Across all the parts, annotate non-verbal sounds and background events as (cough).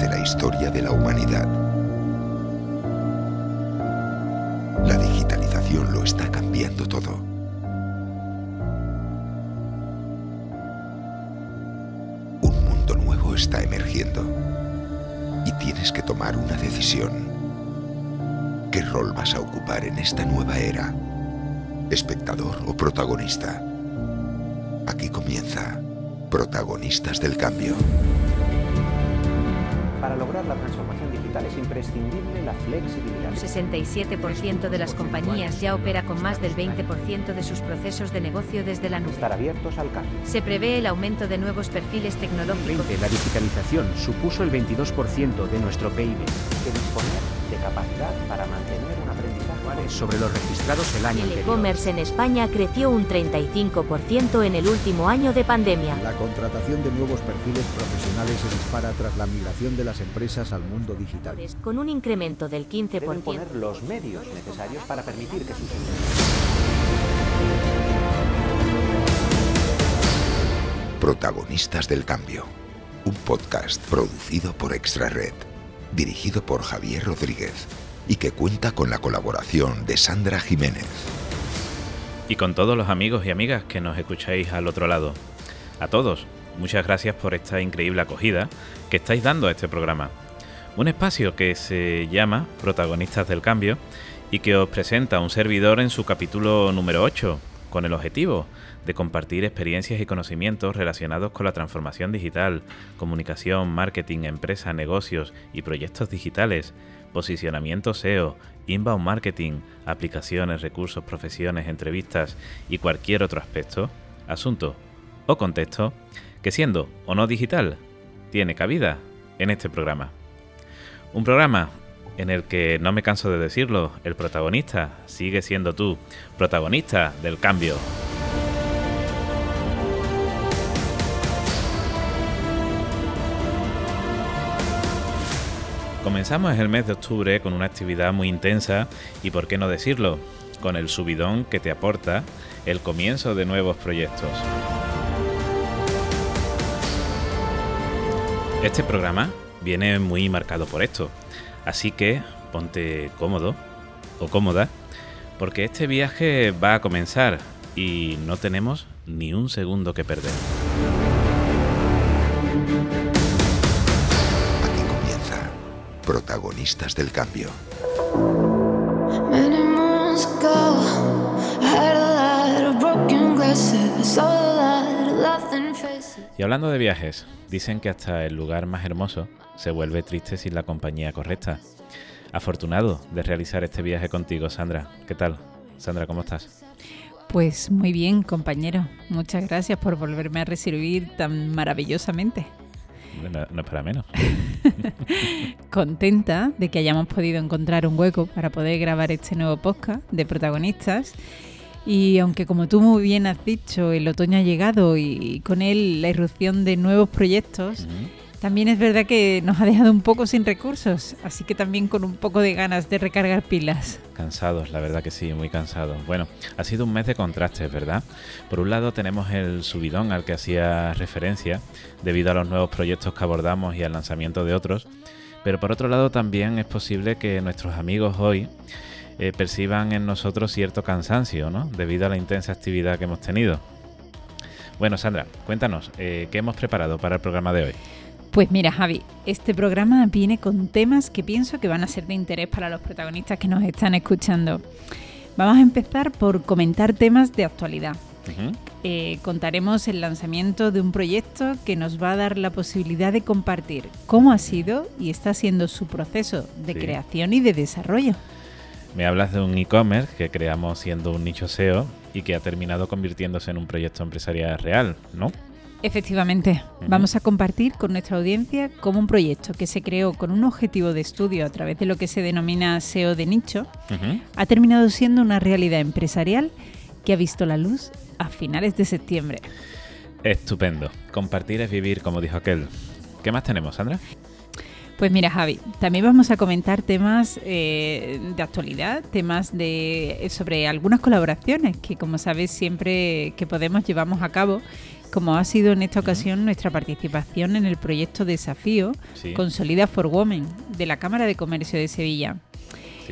de la historia de la humanidad. La digitalización lo está cambiando todo. Un mundo nuevo está emergiendo y tienes que tomar una decisión. ¿Qué rol vas a ocupar en esta nueva era? ¿Espectador o protagonista? Aquí comienza Protagonistas del Cambio. Para lograr la transformación digital es imprescindible la flexibilidad. Un 67% de las compañías ya opera con más del 20% de sus procesos de negocio desde la nube. Estar abiertos al cambio. Se prevé el aumento de nuevos perfiles tecnológicos. La digitalización supuso el 22% de nuestro PIB. que disponer de capacidad para mantener. Sobre los registrados el año El e-commerce en España creció un 35% en el último año de pandemia. La contratación de nuevos perfiles profesionales se dispara tras la migración de las empresas al mundo digital. Con un incremento del Deben 15%. poner los medios necesarios para permitir que sus Protagonistas del Cambio. Un podcast producido por Extra Red, dirigido por Javier Rodríguez y que cuenta con la colaboración de Sandra Jiménez. y con todos los amigos y amigas que nos escucháis al otro lado. A todos, muchas gracias por esta increíble acogida que estáis dando a este programa. Un espacio que se llama Protagonistas del Cambio y que os presenta un servidor en su capítulo número 8, con el objetivo de compartir experiencias y conocimientos relacionados con la transformación digital, comunicación, marketing, empresa, negocios y proyectos digitales, posicionamiento SEO, inbound marketing, aplicaciones, recursos, profesiones, entrevistas y cualquier otro aspecto, asunto o contexto que siendo o no digital tiene cabida en este programa. Un programa en el que, no me canso de decirlo, el protagonista sigue siendo tú, protagonista del cambio. Comenzamos el mes de octubre con una actividad muy intensa y, por qué no decirlo, con el subidón que te aporta el comienzo de nuevos proyectos. Este programa viene muy marcado por esto, así que ponte cómodo o cómoda, porque este viaje va a comenzar y no tenemos ni un segundo que perder. Aquí comienza Protagonistas del Cambio. Y hablando de viajes, dicen que hasta el lugar más hermoso se vuelve triste sin la compañía correcta. Afortunado de realizar este viaje contigo, Sandra. ¿Qué tal? Sandra, ¿cómo estás? Pues muy bien, compañero. Muchas gracias por volverme a recibir tan maravillosamente. No, no es para menos. (laughs) Contenta de que hayamos podido encontrar un hueco para poder grabar este nuevo podcast de protagonistas. Y aunque como tú muy bien has dicho, el otoño ha llegado y con él la irrupción de nuevos proyectos, Ujú. también es verdad que nos ha dejado un poco sin recursos, así que también con un poco de ganas de recargar pilas. Cansados, la verdad que sí, muy cansados. Bueno, ha sido un mes de contrastes, ¿verdad? Por un lado tenemos el subidón al que hacía referencia, debido a los nuevos proyectos que abordamos y al lanzamiento de otros, pero por otro lado también es posible que nuestros amigos hoy eh, perciban en nosotros cierto cansancio, ¿no? Debido a la intensa actividad que hemos tenido. Bueno, Sandra, cuéntanos, eh, ¿qué hemos preparado para el programa de hoy? Pues mira, Javi, este programa viene con temas que pienso que van a ser de interés para los protagonistas que nos están escuchando. Vamos a empezar por comentar temas de actualidad. Eh, contaremos el lanzamiento de un proyecto que nos va a dar la posibilidad de compartir cómo ha sido y está siendo su proceso de Sí. creación y de desarrollo. Me hablas de un e-commerce que creamos siendo un nicho SEO y que ha terminado convirtiéndose en un proyecto empresarial real, ¿no? Efectivamente, vamos a compartir con nuestra audiencia cómo un proyecto que se creó con un objetivo de estudio a través de lo que se denomina SEO de nicho ha terminado siendo una realidad empresarial que ha visto la luz a finales de septiembre. Estupendo. Compartir es vivir, como dijo aquel. ¿Qué más tenemos, Sandra? Pues mira, Javi, también vamos a comentar temas eh, de actualidad, temas de sobre algunas colaboraciones que, como sabes, siempre que podemos llevamos a cabo como ha sido en esta ocasión nuestra participación en el proyecto Desafío Sí. Consolida for Women de la Cámara de Comercio de Sevilla.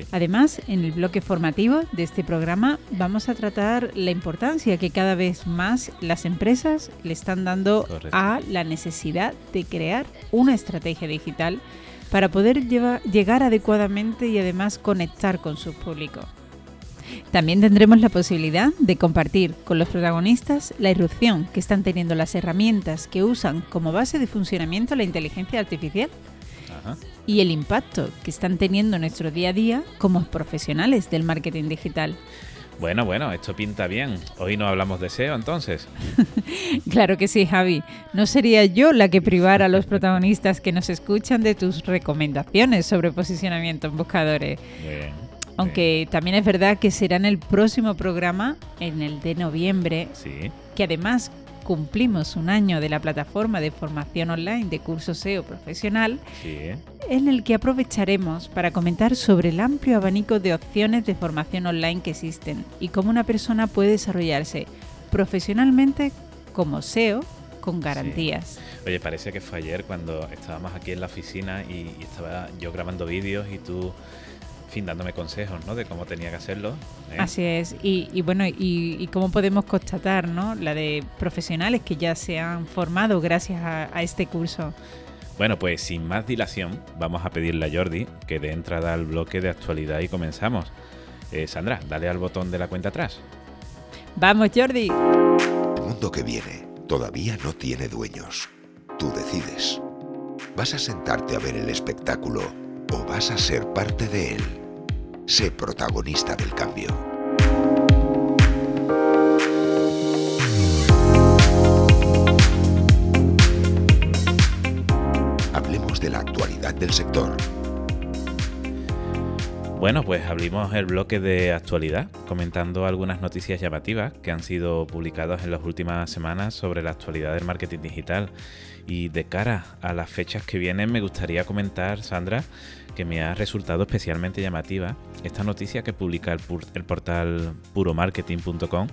Sí. Además, en el bloque formativo de este programa vamos a tratar la importancia que cada vez más las empresas le están dando Correcto. a la necesidad de crear una estrategia digital para poder llegar adecuadamente y además conectar con su público. También tendremos la posibilidad de compartir con los protagonistas la irrupción que están teniendo las herramientas que usan como base de funcionamiento la inteligencia artificial Ajá. y el impacto que están teniendo en nuestro día a día como profesionales del marketing digital. Bueno, bueno, esto pinta bien. Hoy no hablamos de SEO entonces. (laughs) Claro que sí, Javi. No sería yo la que privara a los protagonistas que nos escuchan de tus recomendaciones sobre posicionamiento en buscadores. Bien, Aunque también es verdad que será en el próximo programa, en el de noviembre. Sí, que además cumplimos un año de la plataforma de formación online de curso SEO profesional, sí. en el que aprovecharemos para comentar sobre el amplio abanico de opciones de formación online que existen y cómo una persona puede desarrollarse profesionalmente como SEO con garantías. Oye, parece que fue ayer cuando estábamos aquí en la oficina y, y estaba yo grabando vídeos y tú, fin, dándome consejos, ¿no? De cómo tenía que hacerlo. ¿eh? Así es, y, y bueno, y, y cómo podemos constatar, ¿no? La de profesionales que ya se han formado gracias a, a este curso. Bueno, pues sin más dilación, vamos a pedirle a Jordi que dé entrada al bloque de actualidad y comenzamos. Eh, Sandra, dale al botón de la cuenta atrás. Vamos, Jordi. El mundo que viene todavía no tiene dueños. Tú decides. ¿Vas a sentarte a ver el espectáculo o vas a ser parte de él? Sé protagonista del cambio. Hablemos de la actualidad del sector. Bueno, pues abrimos el bloque de actualidad comentando algunas noticias llamativas que han sido publicadas en las últimas semanas sobre la actualidad del marketing digital. Y de cara a las fechas que vienen me gustaría comentar, Sandra, que me ha resultado especialmente llamativa esta noticia que publica el, pur- el portal puromarketing.com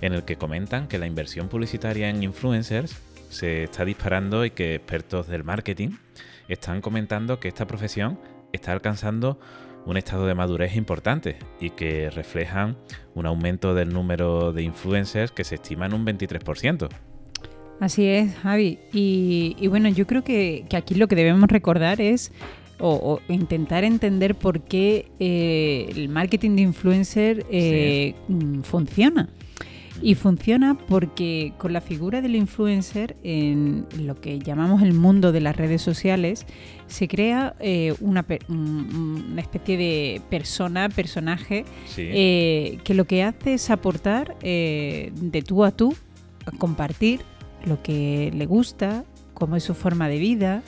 en el que comentan que la inversión publicitaria en influencers se está disparando y que expertos del marketing están comentando que esta profesión está alcanzando un estado de madurez importante y que reflejan un aumento del número de influencers que se estima en un 23%. Así es, Javi. Y, y bueno, yo creo que, que aquí lo que debemos recordar es o, o intentar entender por qué eh, el marketing de influencer eh, funciona. Y funciona porque con la figura del influencer en lo que llamamos el mundo de las redes sociales se crea eh, una, una especie de persona, personaje, Sí, eh, que lo que hace es aportar eh, de tú a tú, a compartir lo que le gusta, cómo es su forma de vida.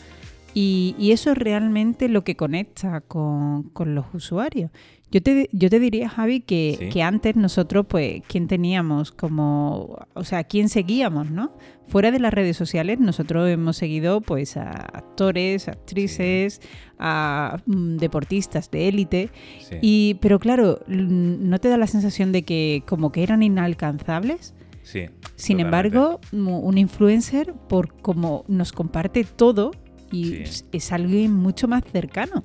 Y, y eso es realmente lo que conecta con, con los usuarios. Yo te, yo te diría, Javi, que, Sí. que antes nosotros, pues, ¿quién teníamos como, o sea, quién seguíamos, no? Fuera de las redes sociales, nosotros hemos seguido, pues, a actores, actrices, a mm, deportistas de élite. sí. Y, pero claro, ¿no te da la sensación de que como que eran inalcanzables? sí, Sin totalmente. embargo, un influencer, por como nos comparte todo, y Sí. es alguien mucho más cercano.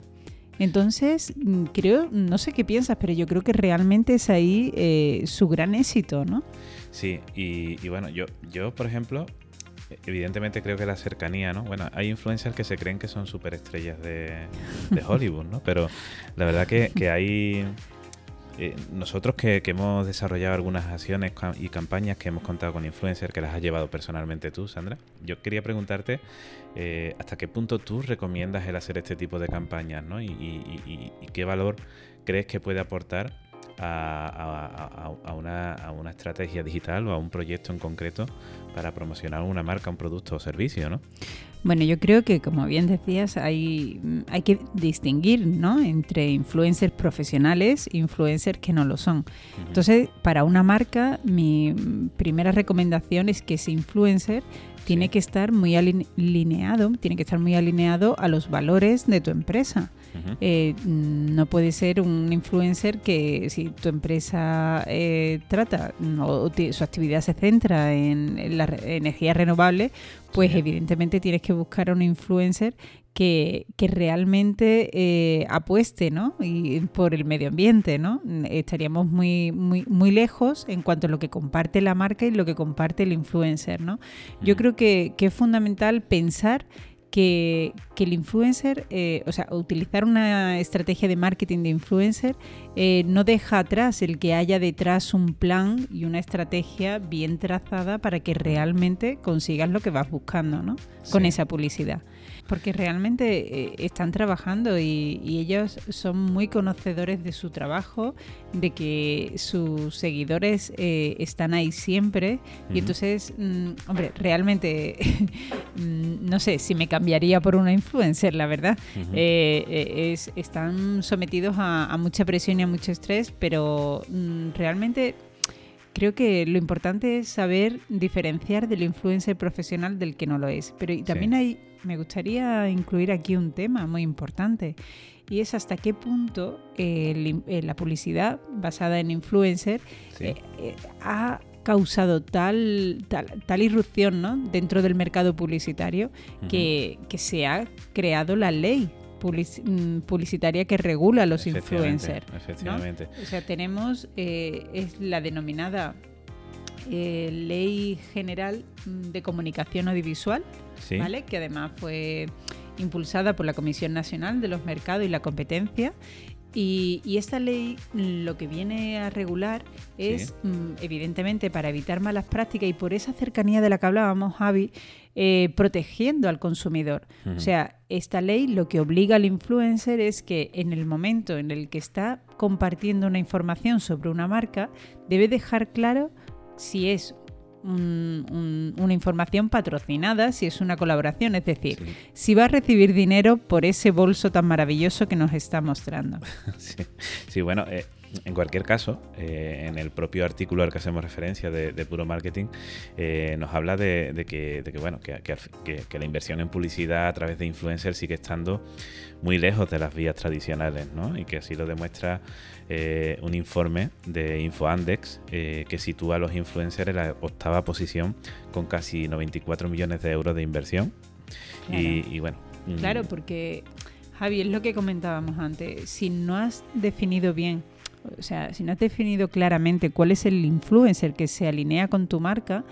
Entonces, mm, creo, no sé qué piensas, pero yo creo que realmente es ahí eh, su gran éxito, ¿no? Sí, y, y bueno, yo, yo, por ejemplo, evidentemente creo que la cercanía, ¿no? Bueno, hay influencers que se creen que son superestrellas de, de (laughs) Hollywood, ¿no? Pero la verdad que, que hay... eh, nosotros que, hemos desarrollado algunas acciones y campañas que hemos contado con influencers, que las has llevado personalmente tú, Sandra, yo quería preguntarte eh, hasta qué punto tú recomiendas el hacer este tipo de campañas, ¿no? Y, y- y- y qué valor crees que puede aportar a, a- a- a una, a una estrategia digital o a un proyecto en concreto para promocionar una marca, un producto o servicio, ¿no? Bueno, yo creo que, como bien decías, hay, hay que distinguir ¿no? entre influencers profesionales e influencers que no lo son. Entonces, para una marca, mi primera recomendación es que ese influencer tiene Sí. que estar muy aline- alineado, tiene que estar muy alineado a los valores de tu empresa. Eh, no puede ser un influencer que si tu empresa eh, trata mm, o su actividad se centra en, en la re- energía renovable, pues evidentemente tienes que buscar a un influencer que, que realmente eh, apueste ¿no? y por el medio ambiente. ¿no? Mm, Estaríamos muy, muy, muy lejos en cuanto a lo que comparte la marca y lo que comparte el influencer. ¿no? Yo creo que, que es fundamental pensar que, que el influencer, eh, o sea, utilizar una estrategia de marketing de influencer eh, no deja atrás el que haya detrás un plan y una estrategia bien trazada para que realmente consigas lo que vas buscando, ¿no? Con esa publicidad. Porque realmente eh, están trabajando y, y ellos son muy conocedores de su trabajo, de que sus seguidores eh, están ahí siempre. Y entonces, mm, hombre, realmente (laughs) mm, no sé si me cambiaría por una influencer, la verdad. Eh, eh, es- están sometidos a, a mucha presión y a mucho estrés, pero mm, realmente creo que lo importante es saber diferenciar del influencer profesional del que no lo es. Pero también Sí. hay, me gustaría incluir aquí un tema muy importante. Y es hasta qué punto eh, el eh, la publicidad basada en influencer Sí. eh, eh, ha causado tal, tal, tal irrupción ¿no? dentro del mercado publicitario que, que se ha creado la ley mm, publicitaria que regula a los Efectivamente, influencers. ¿no? Efectivamente. O sea, tenemos eh, es la denominada eh, Ley General mm, de Comunicación Audiovisual, Sí. ¿vale? que además fue impulsada por la Comisión Nacional de los Mercados y la Competencia. Y, y esta ley mm, lo que viene a regular es, Sí. mm, evidentemente, para evitar malas prácticas y por esa cercanía de la que hablábamos, Javi, eh, protegiendo al consumidor. O sea, esta ley lo que obliga al influencer es que en el momento en el que está compartiendo una información sobre una marca, debe dejar claro si es un- un- una información patrocinada, si es una colaboración, es decir, Sí. si va a recibir dinero por ese bolso tan maravilloso que nos está mostrando. (laughs) Sí, sí, bueno, eh, en cualquier caso, eh, en el propio artículo al que hacemos referencia de, de Puro Marketing, eh, nos habla de, de que, de que, bueno, que, la inversión en publicidad a través de influencers sigue estando muy lejos de las vías tradicionales, ¿no? Y que así lo demuestra eh, un informe de InfoAndex eh, que sitúa a los influencers en la octava posición con casi 94 millones de euros de inversión. Y, y bueno. mm, Claro, porque Javi, es lo que comentábamos antes, si no has definido bien, o sea, si no has definido claramente cuál es el influencer que se alinea con tu marca,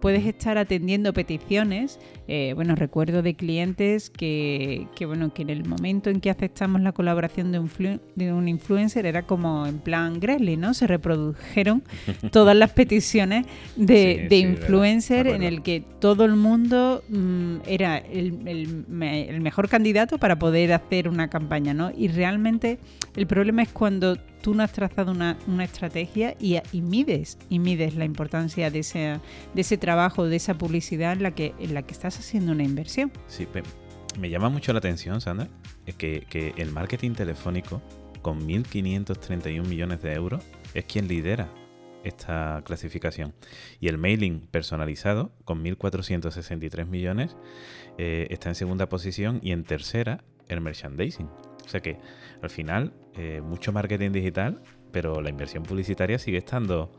puedes estar atendiendo peticiones. eh, bueno, recuerdo de clientes que, que, bueno, que en el momento en que aceptamos la colaboración de un, flu- de un influencer era como en plan Gremlin, ¿no? Se reprodujeron (laughs) todas las peticiones de, Sí, de sí, influencer en el que todo el mundo mm, era el, el me- el mejor candidato para poder hacer una campaña, ¿no? Y realmente el problema es cuando tú no has trazado una, una estrategia y, mides y mides la importancia de ese, de ese trabajo, de esa publicidad en la que, en la que estás haciendo una inversión. Sí, me llama mucho la atención, Sandra, que, que el marketing telefónico, con 1.531 millones de euros, es quien lidera esta clasificación. Y el mailing personalizado, con 1.463 millones, eh, está en segunda posición y en tercera el merchandising. O sea que al final, eh, mucho marketing digital, pero la inversión publicitaria sigue estando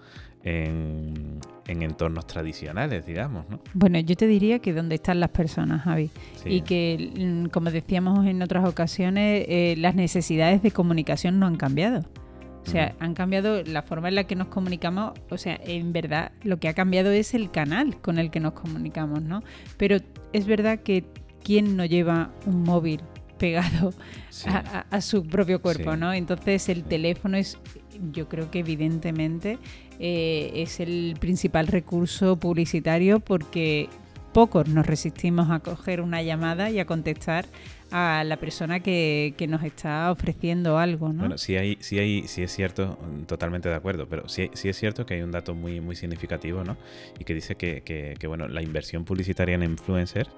en, en entornos tradicionales, digamos, ¿no? Bueno, yo te diría que dónde están las personas, Javi. Sí. Y que, mm, como decíamos en otras ocasiones, eh, las necesidades de comunicación no han cambiado. O sea, han cambiado la forma en la que nos comunicamos. O sea, en verdad, lo que ha cambiado es el canal con el que nos comunicamos, ¿no? Pero es verdad que ¿quién no lleva un móvil pegado Sí. a, a- a su propio cuerpo, Sí. ¿no? Entonces el teléfono es, yo creo que evidentemente eh, es el principal recurso publicitario porque pocos nos resistimos a coger una llamada y a contestar a la persona que, que nos está ofreciendo algo, ¿no? Bueno, sí hay, sí hay, sí es cierto, totalmente de acuerdo, pero sí, sí es cierto que hay un dato muy, muy significativo, ¿no? Y que dice que, que, que, bueno, la inversión publicitaria en influencers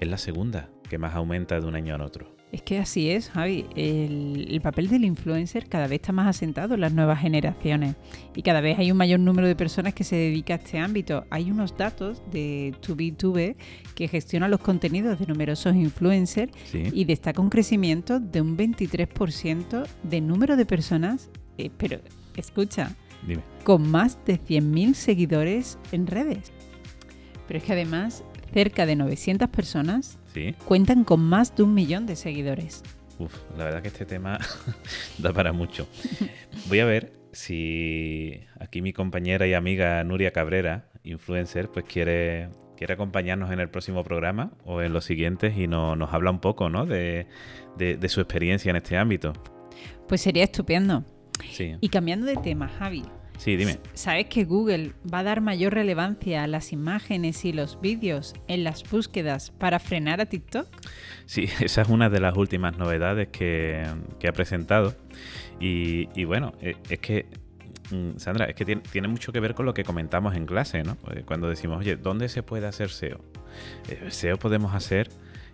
es la segunda que más aumenta de un año a otro. Es que así es, Javi. El, el papel del influencer cada vez está más asentado en las nuevas generaciones y cada vez hay un mayor número de personas que se dedica a este ámbito. Hay unos datos de 2B2B que gestiona los contenidos de numerosos influencers Sí. y destaca un crecimiento de un 23% de número de personas, eh, pero escucha, Dime. con más de 100.000 seguidores en redes. Pero es que además, cerca de 900 personas Sí. cuentan con más de un millón de seguidores. Uf, la verdad que este tema (laughs) da para mucho. (laughs) Voy a ver si aquí mi compañera y amiga Nuria Cabrera, influencer, pues quiere, quiere acompañarnos en el próximo programa o en los siguientes y no- nos habla un poco ¿no? de, de- de su experiencia en este ámbito. Pues sería estupendo. Sí, Y cambiando de tema, Javi, sí, dime. ¿sabes que Google va a dar mayor relevancia a las imágenes y los vídeos en las búsquedas para frenar a TikTok? Sí, (laughs) esa es una de las últimas novedades que, que ha presentado. Y, y bueno, eh, es que, mm, Sandra, es que tiene, tiene mucho que ver con lo que comentamos en clase, ¿no? Eh, Cuando decimos, oye, ¿dónde se puede hacer SEO? Eh, SEO podemos hacer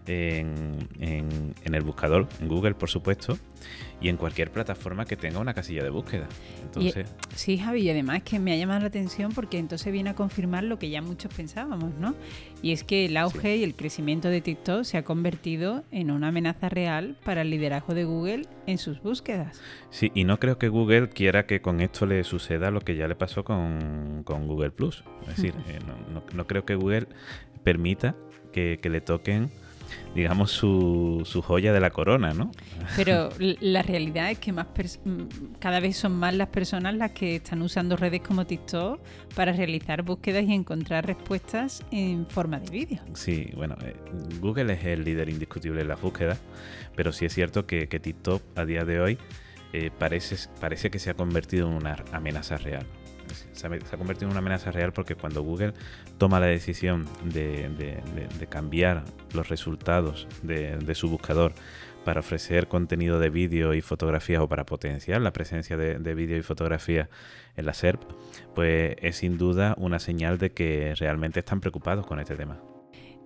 en, en- en el buscador, en Google, por supuesto, y en cualquier plataforma que tenga una casilla de búsqueda. Entonces, Sí, Javi, y además que me ha llamado la atención porque entonces viene a confirmar lo que ya muchos pensábamos, ¿no? Y es que el auge y el crecimiento de TikTok se ha convertido en una amenaza real para el liderazgo de Google en sus búsquedas. Sí, y no creo que Google quiera que con esto le suceda lo que ya le pasó con, con Google Plus. Es decir, (laughs) eh, no, no- no creo que Google permita que, que le toquen, digamos, su, su joya de la corona, ¿no? Pero (laughs) la realidad es que más cada vez son más las personas las que están usando redes como TikTok para realizar búsquedas y encontrar respuestas en forma de vídeo. Sí, bueno, eh, Google es el líder indiscutible en las búsquedas, pero sí es cierto que, que TikTok a día de hoy eh, parece, parece que se ha convertido en una amenaza real. Se ha, convertido en una amenaza real porque cuando Google toma la decisión de, cambiar los resultados de, su buscador para ofrecer contenido de vídeo y fotografías o para potenciar la presencia de, de vídeo y fotografía en la SERP, pues es sin duda una señal de que realmente están preocupados con este tema.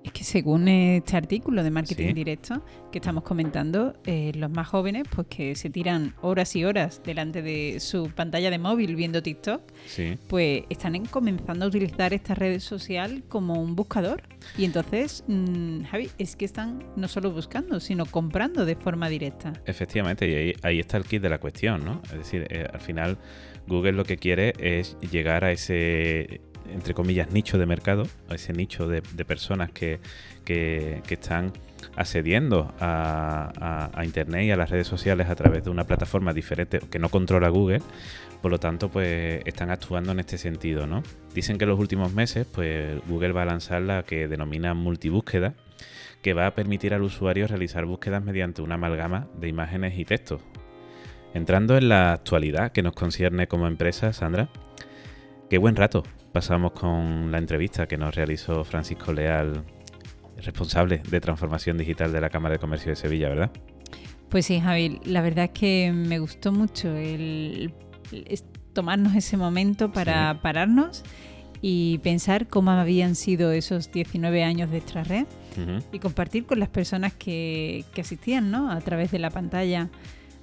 Es que según este artículo de marketing Sí. directo que estamos comentando, eh, los más jóvenes, pues que se tiran horas y horas delante de su pantalla de móvil viendo TikTok, Sí. pues están en- comenzando a utilizar esta red social como un buscador. Y entonces, mm, Javi, es que están no solo buscando, sino comprando de forma directa. Efectivamente, y ahí, ahí está el kit de la cuestión, ¿no? Es decir, eh, al final Google lo que quiere es llegar a ese, entre comillas, nicho de mercado, ese nicho de, personas que, que- están accediendo a, a- a Internet y a las redes sociales a través de una plataforma diferente que no controla Google. Por lo tanto, pues están actuando en este sentido, ¿no? Dicen que en los últimos meses, pues Google va a lanzar la que denomina multibúsqueda, que va a permitir al usuario realizar búsquedas mediante una amalgama de imágenes y textos. Entrando en la actualidad que nos concierne como empresa, Sandra, qué buen rato pasamos con la entrevista que nos realizó Francisco Leal, responsable de transformación digital de la Cámara de Comercio de Sevilla, ¿verdad? Pues sí, Javi, la verdad es que me gustó mucho el, tomarnos ese momento para Sí. pararnos y pensar cómo habían sido esos 19 años de extra red y compartir con las personas que, que asistían ¿no? a través de la pantalla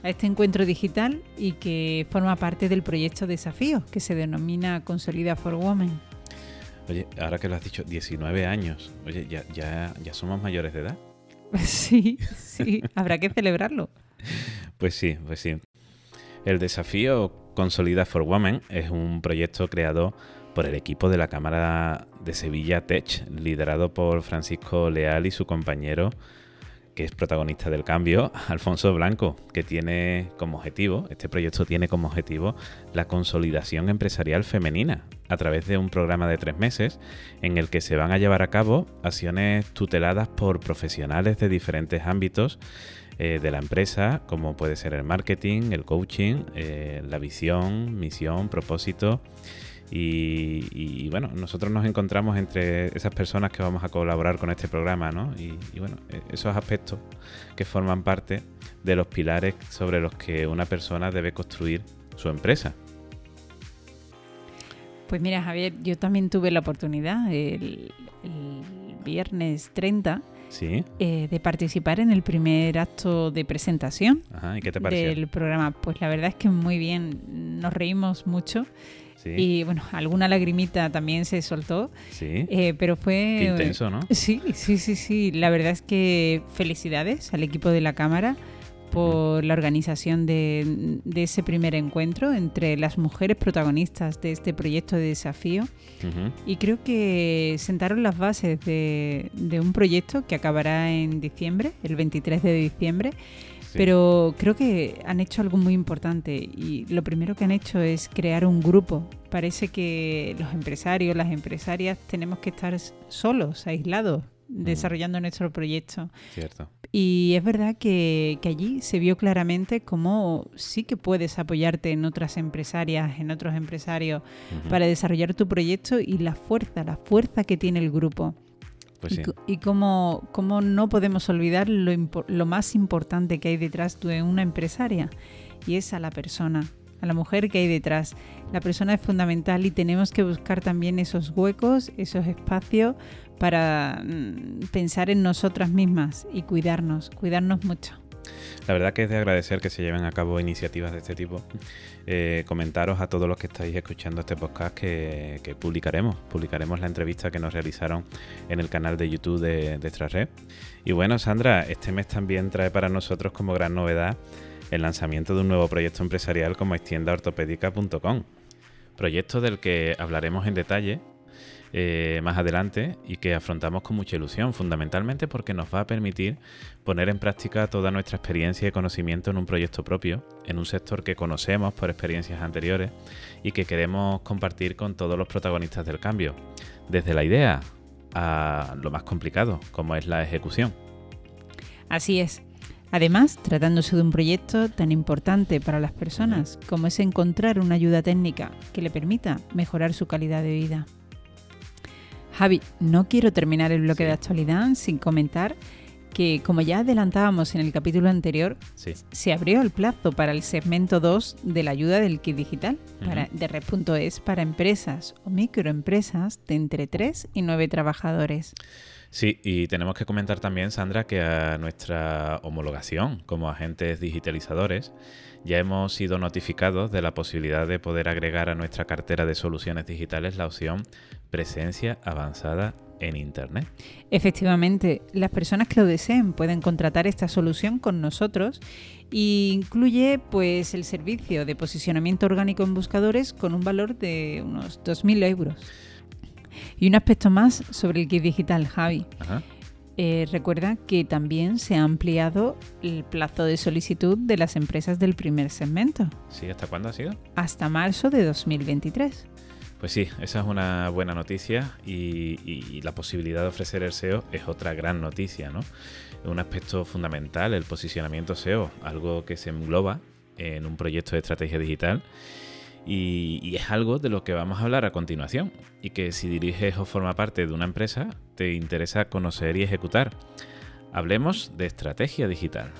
a este encuentro digital y que forma parte del proyecto Desafío, que se denomina Consolida for Women. Oye, ahora que lo has dicho, 19 años. Oye, ya, ya, ya somos mayores de edad. (laughs) Sí, sí, habrá que celebrarlo. (laughs) Pues sí, pues sí. El desafío Consolida for Women es un proyecto creado por el equipo de la Cámara de Sevilla Tech, liderado por Francisco Leal y su compañero, que es protagonista del cambio, (laughs) Alfonso Blanco, que tiene como objetivo, este proyecto tiene como objetivo la consolidación empresarial femenina a través de un programa de tres meses en el que se van a llevar a cabo acciones tuteladas por profesionales de diferentes ámbitos eh, de la empresa, como puede ser el marketing, el coaching, eh, la visión, misión, propósito. Y, y, bueno, nosotros nos encontramos entre esas personas que vamos a colaborar con este programa, ¿no? Y, y bueno, e- esos aspectos que forman parte de los pilares sobre los que una persona debe construir su empresa. Pues mira, Javier, yo también tuve la oportunidad el, el viernes 30 ¿Sí? eh, de participar en el primer acto de presentación Ajá, ¿y qué te pareció? del programa. Pues la verdad es que muy bien. nos reímos mucho. Sí. Y bueno, alguna lagrimita también se soltó. Sí. Eh, pero fue. Qué intenso, ¿no? Sí, sí, sí, sí. La verdad es que felicidades al equipo de la Cámara por la organización de, de ese primer encuentro entre las mujeres protagonistas de este proyecto de desafío. Y creo que sentaron las bases de, de un proyecto que acabará en diciembre, el 23 de diciembre. Sí. Pero creo que han hecho algo muy importante y lo primero que han hecho es crear un grupo. Parece que los empresarios, las empresarias tenemos que estar solos, aislados, desarrollando nuestro proyecto. Cierto. Y es verdad que, que allí se vio claramente cómo sí que puedes apoyarte en otras empresarias, en otros empresarios, para desarrollar tu proyecto y la fuerza, la fuerza que tiene el grupo. Pues y sí. y cómo, cómo no podemos olvidar lo, lo más importante que hay detrás de una empresaria, y es a la persona, a la mujer que hay detrás. La persona es fundamental y tenemos que buscar también esos huecos, esos espacios para mm, pensar en nosotras mismas y cuidarnos, cuidarnos mucho. La verdad que es de agradecer que se lleven a cabo iniciativas de este tipo. Eh, comentaros a todos los que estáis escuchando este podcast que, publicaremos. Publicaremos la entrevista que nos realizaron en el canal de YouTube de, de Extrared. Y bueno, Sandra, este mes también trae para nosotros como gran novedad el lanzamiento de un nuevo proyecto empresarial como extiendaortopédica.com. Proyecto del que hablaremos en detalle eh, más adelante y que afrontamos con mucha ilusión, fundamentalmente porque nos va a permitir poner en práctica toda nuestra experiencia y conocimiento en un proyecto propio, en un sector que conocemos por experiencias anteriores y que queremos compartir con todos los protagonistas del cambio, desde la idea a lo más complicado, como es la ejecución. Así es. Además, tratándose de un proyecto tan importante para las personas como es encontrar una ayuda técnica que le permita mejorar su calidad de vida. Javi, no quiero terminar el bloque Sí. de actualidad sin comentar que, como ya adelantábamos en el capítulo anterior, Sí, se abrió el plazo para el segmento 2 de la ayuda del kit digital para, de Red.es para empresas o microempresas de entre 3 y 9 trabajadores. Sí, y tenemos que comentar también, Sandra, que a nuestra homologación como agentes digitalizadores ya hemos sido notificados de la posibilidad de poder agregar a nuestra cartera de soluciones digitales la opción presencia avanzada en Internet. Efectivamente, las personas que lo deseen pueden contratar esta solución con nosotros e incluye pues el servicio de posicionamiento orgánico en buscadores con un valor de unos 2.000 euros. Y un aspecto más sobre el kit digital, Javi. Ajá. Eh, recuerda que también se ha ampliado el plazo de solicitud de las empresas del primer segmento ¿Sí? ¿Hasta cuándo ha sido? hasta marzo de 2023. Pues sí, esa es una buena noticia y, y la posibilidad de ofrecer el SEO es otra gran noticia, ¿no? Un aspecto fundamental, el posicionamiento SEO, algo que se engloba en un proyecto de estrategia digital y, es algo de lo que vamos a hablar a continuación y que si diriges o forma parte de una empresa te interesa conocer y ejecutar. Hablemos de estrategia digital.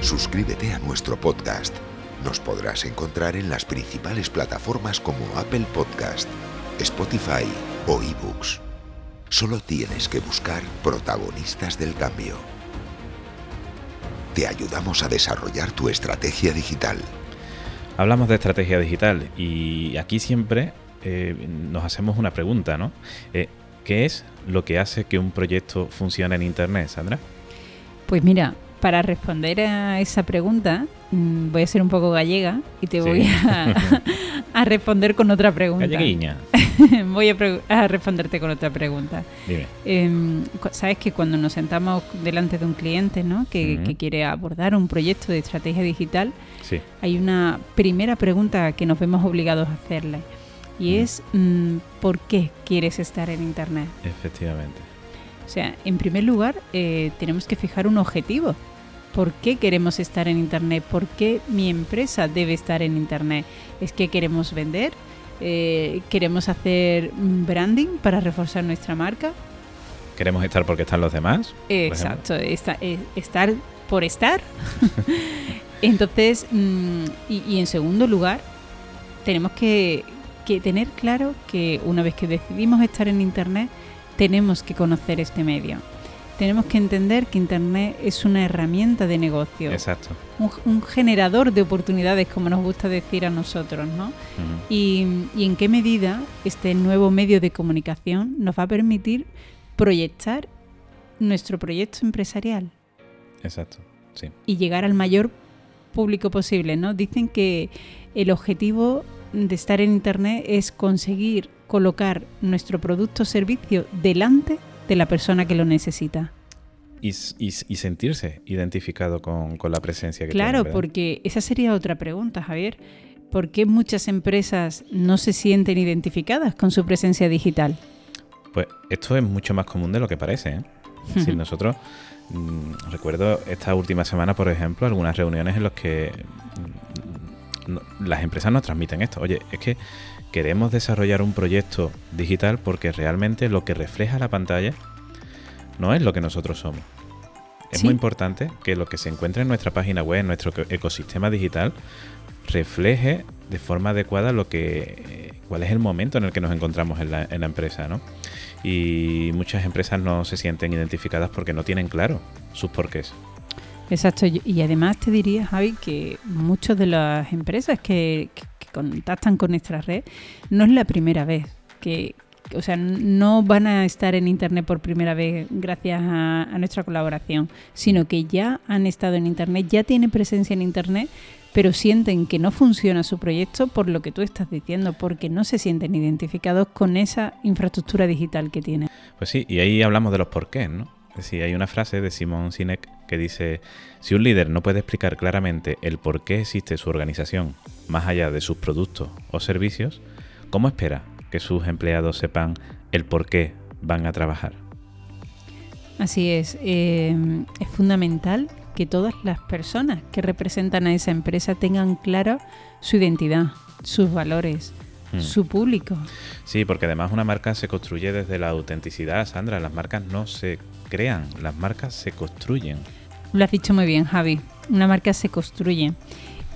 Suscríbete a nuestro podcast. Nos podrás encontrar en las principales plataformas como Apple Podcast, Spotify o eBooks. Solo tienes que buscar protagonistas del cambio. Te ayudamos a desarrollar tu estrategia digital. Hablamos de estrategia digital y aquí siempre eh, nos hacemos una pregunta, ¿no? Eh, ¿Qué es lo que hace que un proyecto funcione en Internet, Sandra? Pues mira, para responder a esa pregunta mm, voy a ser un poco gallega y te Sí. voy a, a responder con otra pregunta. Galleguiña, (laughs) voy a, pre- a responderte con otra pregunta. dime. Em, Sabes que cuando nos sentamos delante de un cliente ¿no? que, que quiere abordar un proyecto de estrategia digital, Sí, hay una primera pregunta que nos vemos obligados a hacerle y Ujú. es mm, ¿por qué quieres estar en Internet? efectivamente. O sea, en primer lugar, eh, tenemos que fijar un objetivo. ¿Por qué queremos estar en Internet? ¿Por qué mi empresa debe estar en Internet? ¿Es que queremos vender? Eh, ¿Queremos hacer branding para reforzar nuestra marca? ¿Queremos estar porque están los demás? Exacto, esta- eh, estar por estar. (laughs) Entonces, mm, y, y en segundo lugar, tenemos que, que tener claro que una vez que decidimos estar en Internet, tenemos que conocer este medio. Tenemos que entender que Internet es una herramienta de negocio. Exacto. Un, un generador de oportunidades, como nos gusta decir a nosotros, ¿no? Y, y en qué medida este nuevo medio de comunicación nos va a permitir proyectar nuestro proyecto empresarial Exacto. Sí. y llegar al mayor público posible, ¿no? Dicen que el objetivo de estar en internet es conseguir colocar nuestro producto o servicio delante de la persona que lo necesita. Y, sentirse identificado con, con la presencia que Claro, porque esa sería otra pregunta, Javier. ¿Por qué muchas empresas no se sienten identificadas con su presencia digital? Pues esto es mucho más común de lo que parece. ¿eh? Es decir, nosotros mm, recuerdo esta última semana, por ejemplo, algunas reuniones en las que mm, no- las empresas nos transmiten esto. Oye, es que queremos desarrollar un proyecto digital porque realmente lo que refleja la pantalla no es lo que nosotros somos. Es Sí. muy importante que lo que se encuentre en nuestra página web, en nuestro eco- ecosistema digital, refleje de forma adecuada lo que cuál es el momento en el que nos encontramos en la, en la empresa, ¿no? Y muchas empresas no se sienten identificadas porque no tienen claro sus porqués. Exacto, y además te diría, Javi, que muchas de las empresas que contactan con nuestra red no es la primera vez que, o sea, no van a estar en Internet por primera vez gracias a, a nuestra colaboración, sino que ya han estado en Internet, ya tienen presencia en Internet, pero sienten que no funciona su proyecto por lo que tú estás diciendo, porque no se sienten identificados con esa infraestructura digital que tienen. Pues sí, y ahí hablamos de los porqués, ¿no? Decir, hay una frase de Simon Sinek que dice, si un líder no puede explicar claramente el por qué existe su organización, más allá de sus productos o servicios, ¿cómo espera que sus empleados sepan el por qué van a trabajar? Así es, eh, es fundamental que todas las personas que representan a esa empresa tengan clara su identidad, sus valores, Mm. su público. Sí, porque además una marca se construye desde la autenticidad, Sandra. Las marcas no se crean, las marcas se construyen. Lo has dicho muy bien, Javi. Una marca se construye.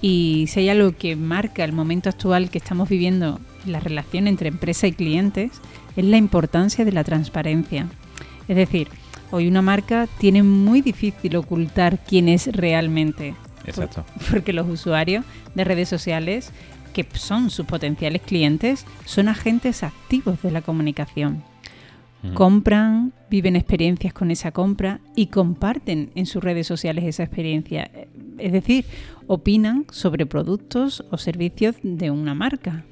Y si hay algo que marca el momento actual que estamos viviendo en la relación entre empresa y clientes, es la importancia de la transparencia. Es decir, hoy una marca tiene muy difícil ocultar quién es realmente. Exacto. Porque los usuarios de redes sociales, que son sus potenciales clientes, son agentes activos de la comunicación. Compran, viven experiencias con esa compra y comparten en sus redes sociales esa experiencia. Es decir, opinan sobre productos o servicios de una marca.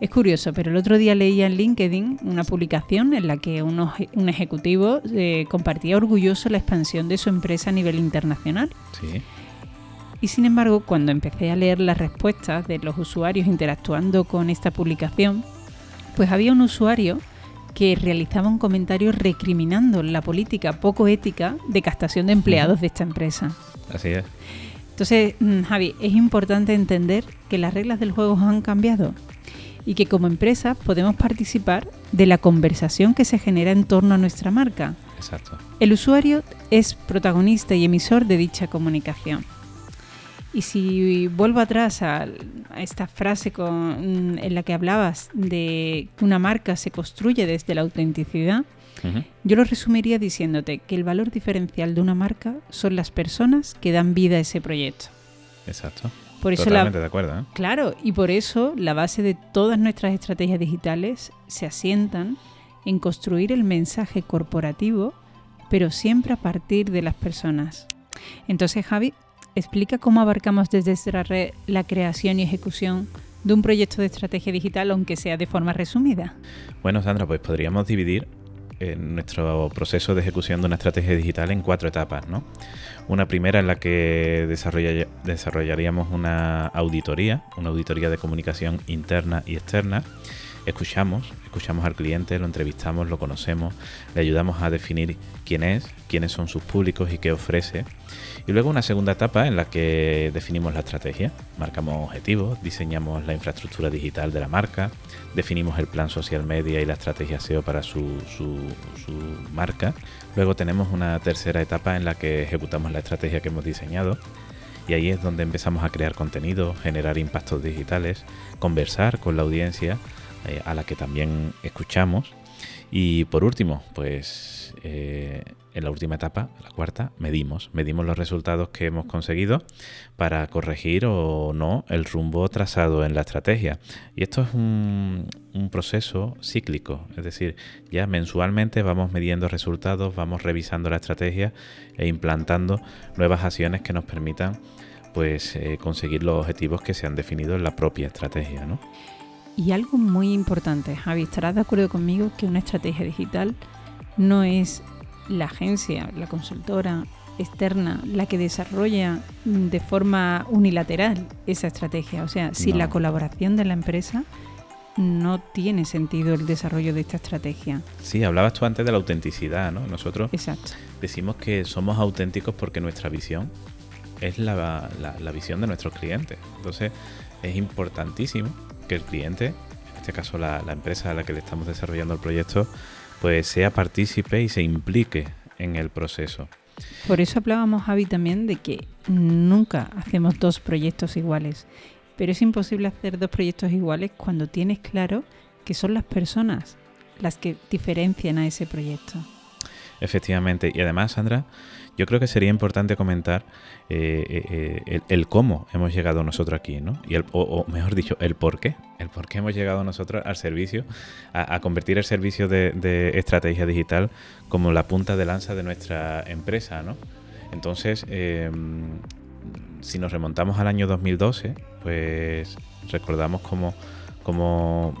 Es curioso, pero el otro día leía en LinkedIn una publicación en la que uno- un ejecutivo eh, compartía orgulloso la expansión de su empresa a nivel internacional. Sí. Y sin embargo, cuando empecé a leer las respuestas de los usuarios interactuando con esta publicación, pues había un usuario que realizaba un comentario recriminando la política poco ética de captación de empleados de esta empresa. Así es. Entonces, mm, Javi, es importante entender que las reglas del juego han cambiado y que como empresa podemos participar de la conversación que se genera en torno a nuestra marca. Exacto. El usuario es protagonista y emisor de dicha comunicación. Y si vuelvo atrás a, a esta frase con- en la que hablabas de que una marca se construye desde la autenticidad, Ujú. yo lo resumiría diciéndote que el valor diferencial de una marca son las personas que dan vida a ese proyecto. Exacto. Por eso la, Totalmente de acuerdo. ¿eh? Claro, y por eso la base de todas nuestras estrategias digitales se asientan en construir el mensaje corporativo, pero siempre a partir de las personas. Entonces, Javi, explica cómo abarcamos desde nuestra red la creación y ejecución de un proyecto de estrategia digital, aunque sea de forma resumida. Bueno, Sandra, pues podríamos dividir eh, nuestro proceso de ejecución de una estrategia digital en cuatro etapas, ¿no? Una primera en la que desarrolla- desarrollaríamos una auditoría, una auditoría de comunicación interna y externa. Escuchamos, escuchamos al cliente, lo entrevistamos, lo conocemos, le ayudamos a definir quién es, quiénes son sus públicos y qué ofrece. Y luego una segunda etapa en la que definimos la estrategia, marcamos objetivos, diseñamos la infraestructura digital de la marca, definimos el plan social media y la estrategia SEO para su, su- su marca. Luego tenemos una tercera etapa en la que ejecutamos la estrategia que hemos diseñado. Y ahí es donde empezamos a crear contenido, generar impactos digitales, conversar con la audiencia eh, a la que también escuchamos. Y por último, pues eh, en la última etapa, la cuarta, medimos, medimos los resultados que hemos conseguido para corregir o no el rumbo trazado en la estrategia. Y esto es un, proceso cíclico, es decir, ya mensualmente vamos midiendo resultados, vamos revisando la estrategia e implantando nuevas acciones que nos permitan pues eh, conseguir los objetivos que se han definido en la propia estrategia, ¿no? Y algo muy importante, Javi, estarás de acuerdo conmigo que una estrategia digital no es la agencia, la consultora externa la que desarrolla de forma unilateral esa estrategia. O sea, sin No. la colaboración de la empresa no tiene sentido el desarrollo de esta estrategia. Sí, hablabas tú antes de la autenticidad, ¿no? Nosotros Exacto. decimos que somos auténticos porque nuestra visión es la, la- la visión de nuestros clientes. Entonces es importantísimo que el cliente, en este caso la, la empresa a la que le estamos desarrollando el proyecto, pues sea partícipe y se implique en el proceso. Por eso hablábamos, Javi, también de que nunca hacemos dos proyectos iguales. Pero es imposible hacer dos proyectos iguales cuando tienes claro que son las personas las que diferencian a ese proyecto. Efectivamente. Y además, Sandra, yo creo que sería importante comentar eh, eh, eh, el, cómo hemos llegado nosotros aquí, ¿no? Y el, o, mejor dicho, el por qué. El por qué hemos llegado nosotros al servicio, a, convertir el servicio de, estrategia digital como la punta de lanza de nuestra empresa, ¿no? Entonces, eh, si nos remontamos al año 2012, pues recordamos como, como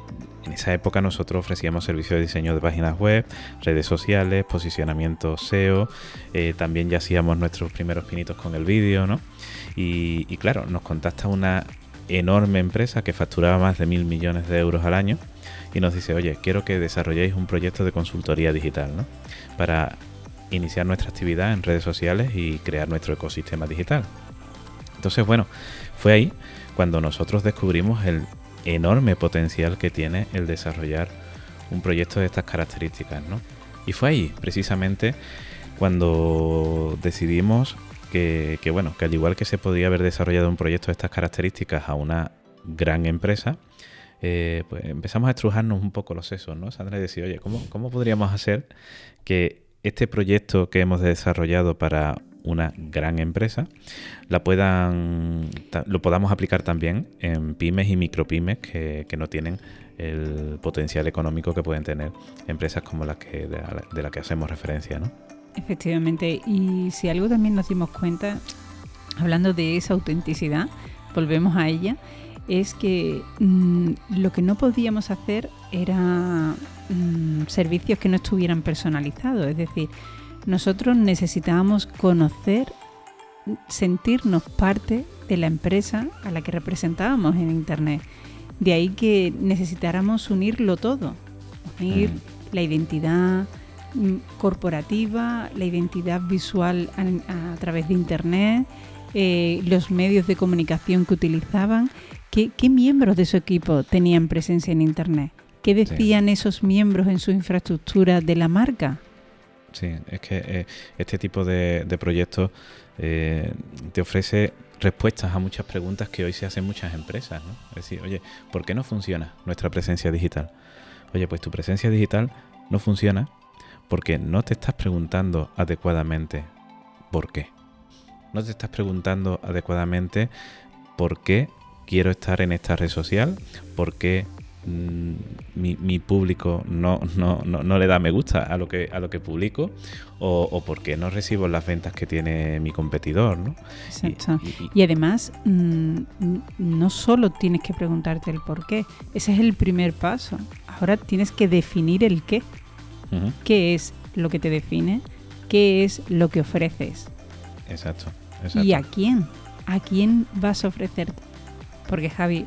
en esa época nosotros ofrecíamos servicios de diseño de páginas web, redes sociales, posicionamiento SEO, eh, también ya hacíamos nuestros primeros pinitos con el vídeo, ¿no? Y, y claro, nos contacta una enorme empresa que facturaba más de mil millones de euros al año y nos dice, oye, quiero que desarrolléis un proyecto de consultoría digital, ¿no? Para iniciar nuestra actividad en redes sociales y crear nuestro ecosistema digital. Entonces, bueno, fue ahí cuando nosotros descubrimos el enorme potencial que tiene el desarrollar un proyecto de estas características, ¿no? Y fue ahí, precisamente, cuando decidimos que, que, bueno, que al igual que se podía haber desarrollado un proyecto de estas características a una gran empresa, eh, pues empezamos a estrujarnos un poco los sesos, ¿no? Sandra, y decir, oye, ¿cómo, ¿cómo podríamos hacer que este proyecto que hemos desarrollado para una gran empresa la puedan lo podamos aplicar también en pymes y micropymes que, que no tienen el potencial económico que pueden tener empresas como las que de la, de la que hacemos referencia, ¿no? Efectivamente, y si algo también nos dimos cuenta, hablando de esa autenticidad, volvemos a ella, es que mm, lo que no podíamos hacer era mm, servicios que no estuvieran personalizados, es decir, nosotros necesitábamos conocer, sentirnos parte de la empresa a la que representábamos en Internet. De ahí que necesitáramos unirlo todo, unir Mm. la identidad mm, corporativa, la identidad visual a, a través de Internet, eh, los medios de comunicación que utilizaban. ¿Qué, qué miembros de su equipo tenían presencia en Internet? ¿Qué decían esos miembros en su infraestructura de la marca? Sí, es que eh, este tipo de, de proyectos eh, te ofrece respuestas a muchas preguntas que hoy se hacen muchas empresas, ¿no? Es decir, oye, ¿por qué no funciona nuestra presencia digital? Oye, pues tu presencia digital no funciona porque no te estás preguntando adecuadamente por qué. No te estás preguntando adecuadamente por qué quiero estar en esta red social, por qué mm, mi, mi público no, no, no, no le da me gusta a lo que, a lo que publico o, o por qué no recibo las ventas que tiene mi competidor, ¿no? Y- Exacto. y- y- Y además, mm, no solo tienes que preguntarte el por qué, ese es el primer paso. Ahora tienes que definir el qué. ¿Qué es lo que te define? ¿Qué es lo que ofreces? exacto, exacto. ¿Y a quién? ¿A quién vas a ofrecerte? Porque Javi,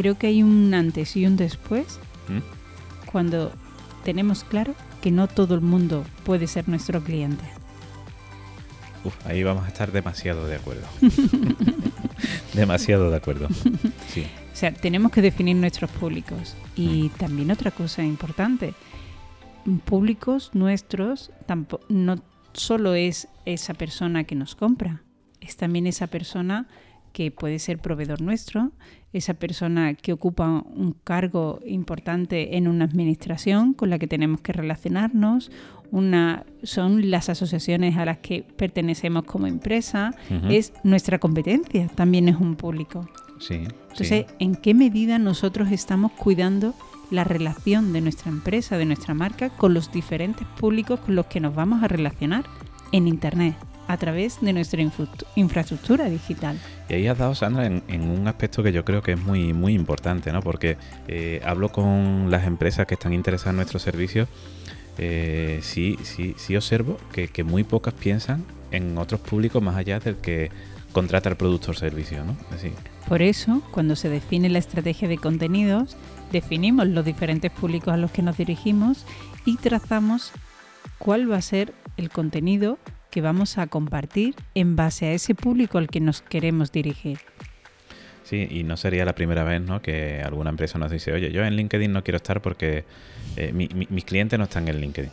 creo que hay un antes y un después ¿Mm? cuando tenemos claro que no todo el mundo puede ser nuestro cliente. Uf, ahí vamos a estar demasiado de acuerdo. (laughs) demasiado de acuerdo. Sí. O sea, tenemos que definir nuestros públicos. Y también otra cosa importante, públicos nuestros no solo es esa persona que nos compra, es también esa persona que puede ser proveedor nuestro, esa persona que ocupa un cargo importante en una administración con la que tenemos que relacionarnos, una, son las asociaciones a las que pertenecemos como empresa, es nuestra competencia, también es un público. Sí. Entonces, ¿en qué medida nosotros estamos cuidando la relación de nuestra empresa, de nuestra marca, con los diferentes públicos con los que nos vamos a relacionar en Internet? A través de nuestra infraestructura digital. Y ahí has dado, Sandra, en, un aspecto que yo creo que es muy, muy importante, ¿no? Porque eh, hablo con las empresas que están interesadas en nuestros servicios, eh, sí, sí, sí observo que, muy pocas piensan en otros públicos más allá del que contrata el producto o servicio, ¿no? Por eso, cuando se define la estrategia de contenidos, definimos los diferentes públicos a los que nos dirigimos y trazamos cuál va a ser el contenido que vamos a compartir en base a ese público al que nos queremos dirigir. Sí, y no sería la primera vez ¿no? que alguna empresa nos dice, oye, yo en LinkedIn no quiero estar porque eh, mis clientes no están en LinkedIn.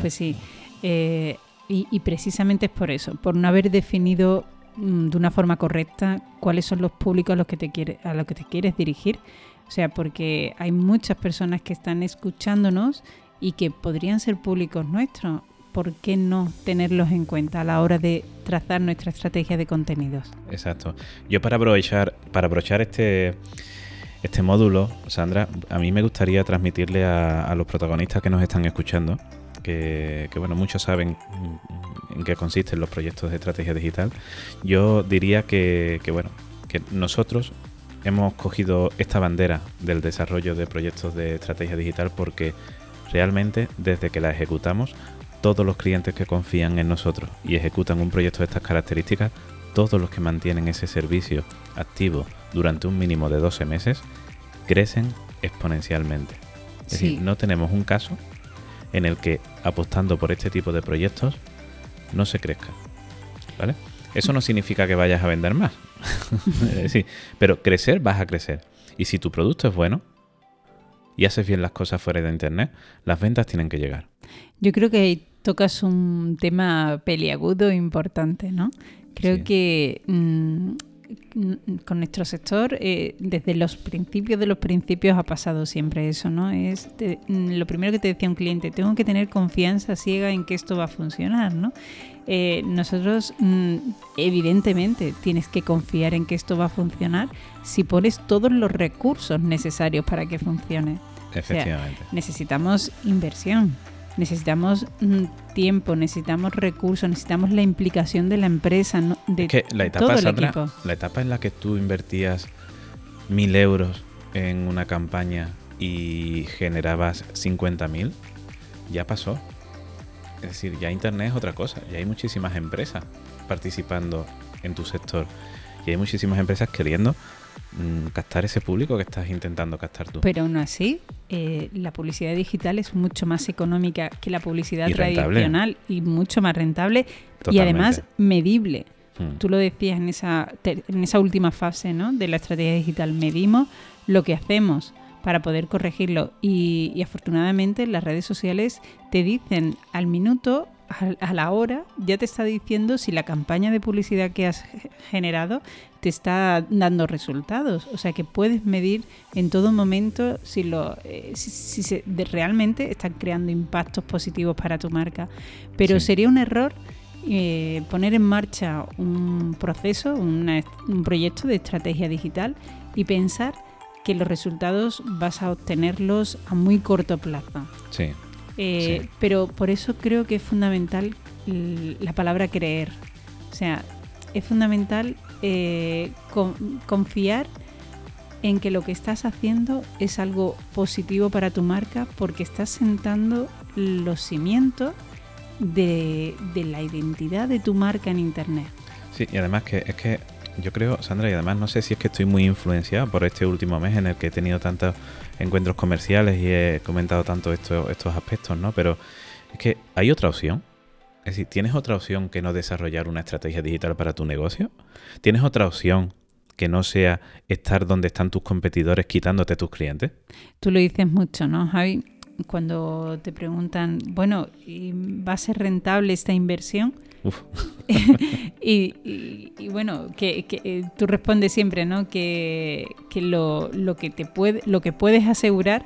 Pues sí, eh, y, precisamente es por eso, por no haber definido mm, de una forma correcta cuáles son los públicos a los que te quiere, a los que te quieres dirigir. O sea, porque hay muchas personas que están escuchándonos y que podrían ser públicos nuestros ¿por qué no tenerlos en cuenta a la hora de trazar nuestra estrategia de contenidos? Exacto. Yo para aprovechar, para aprovechar este, este módulo, Sandra, a mí me gustaría transmitirle a, los protagonistas que nos están escuchando, que, bueno, muchos saben en qué consisten los proyectos de estrategia digital. Yo diría que, que bueno, que nosotros hemos cogido esta bandera del desarrollo de proyectos de estrategia digital porque realmente desde que la ejecutamos todos los clientes que confían en nosotros y ejecutan un proyecto de estas características, todos los que mantienen ese servicio activo durante un mínimo de 12 meses, crecen exponencialmente. Es decir, no tenemos un caso en el que apostando por este tipo de proyectos no se crezca. ¿Vale? Eso no significa que vayas a vender más. (laughs) sí, pero crecer vas a crecer. Y si tu producto es bueno y haces bien las cosas fuera de internet, las ventas tienen que llegar. Yo creo que tocas un tema peliagudo importante, ¿no? Creo que mm, con nuestro sector, eh, desde los principios de los principios ha pasado siempre eso, ¿no? Es mm, lo primero que te decía un cliente, tengo que tener confianza ciega en que esto va a funcionar, ¿no? Eh, nosotros, mm, evidentemente, tienes que confiar en que esto va a funcionar si pones todos los recursos necesarios para que funcione. Efectivamente. necesitamos inversión necesitamos mm, tiempo, necesitamos recursos, necesitamos la implicación de la empresa, de que la etapa, todo el equipo. La etapa en la que tú invertías mil euros en una campaña y generabas 50.000, ya pasó. Es decir, ya Internet es otra cosa, ya hay muchísimas empresas participando en tu sector y hay muchísimas empresas queriendo captar ese público que estás intentando captar tú. Pero aún así, eh, la publicidad digital es mucho más económica que la publicidad tradicional y mucho más rentable y además medible. Hmm. Tú lo decías en esa, en esa última fase ¿no? de la estrategia digital, medimos lo que hacemos para poder corregirlo y, y afortunadamente las redes sociales te dicen al minuto a la hora ya te está diciendo si la campaña de publicidad que has generado te está dando resultados. O sea que puedes medir en todo momento si, lo, eh, si, se, realmente están creando impactos positivos para tu marca. Pero sería un error eh, poner en marcha un proceso, un proyecto de estrategia digital y pensar que los resultados vas a obtenerlos a muy corto plazo. Sí. Eh, pero por eso creo que es fundamental la palabra creer. O sea, es fundamental eh, confiar en que lo que estás haciendo es algo positivo para tu marca porque estás sentando los cimientos de, de la identidad de tu marca en Internet. Sí, y además que es que yo creo, Sandra, y además no sé si es que estoy muy influenciado por este último mes en el que he tenido tantos encuentros comerciales y he comentado tanto estos aspectos, ¿no? Pero es que hay otra opción. Es decir, ¿tienes otra opción que no desarrollar una estrategia digital para tu negocio? ¿Tienes otra opción que no sea estar donde están tus competidores quitándote tus clientes? Tú lo dices mucho, ¿no, Javi? cuando te preguntan, bueno, ¿y ¿va a ser rentable esta inversión? Uf. (laughs) y, y- y bueno, que, que, eh, tú respondes siempre, ¿no? Que, que lo, lo que te puede, lo que puedes asegurar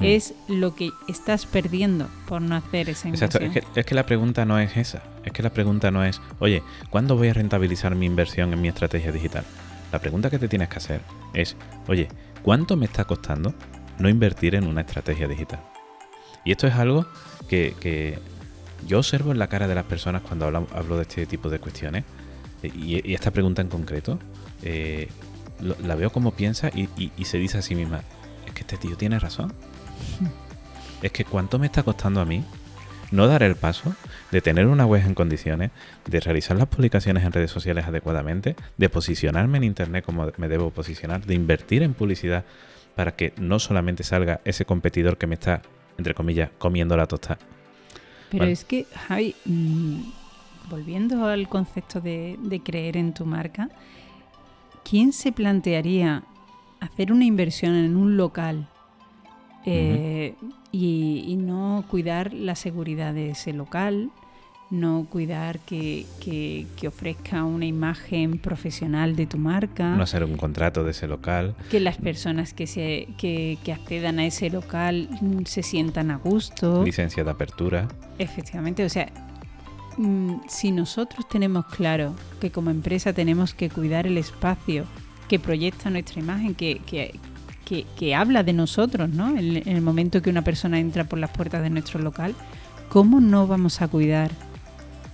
Mm. es lo que estás perdiendo por no hacer esa Exacto, inversión. es que, es que la pregunta no es esa. Es que la pregunta no es, oye, ¿cuándo voy a rentabilizar mi inversión en mi estrategia digital? La pregunta que te tienes que hacer es, oye, ¿cuánto me está costando no invertir en una estrategia digital? Y esto es algo que, que yo observo en la cara de las personas cuando hablo, hablo de este tipo de cuestiones. Y, y esta pregunta en concreto, eh, lo- la veo como piensa y, y- y se dice a sí misma, es que este tío tiene razón. (laughs) Es que cuánto me está costando a mí no dar el paso de tener una web en condiciones, de realizar las publicaciones en redes sociales adecuadamente, de posicionarme en Internet como me debo posicionar, de invertir en publicidad para que no solamente salga ese competidor que me está, entre comillas, comiendo la tostada. Pero Vale. es que, Javi, mm, volviendo al concepto de, de creer en tu marca, ¿quién se plantearía hacer una inversión en un local eh, y, y no cuidar la seguridad de ese local? No cuidar que, que- que ofrezca una imagen profesional de tu marca. No hacer un contrato de ese local. que las personas que, se, que, que accedan a ese local se sientan a gusto. Licencia de apertura. Efectivamente, o sea, mm, si nosotros tenemos claro que como empresa tenemos que cuidar el espacio que proyecta nuestra imagen, que, que, que- que habla de nosotros, ¿no? En, en el momento que una persona entra por las puertas de nuestro local, ¿cómo no vamos a cuidar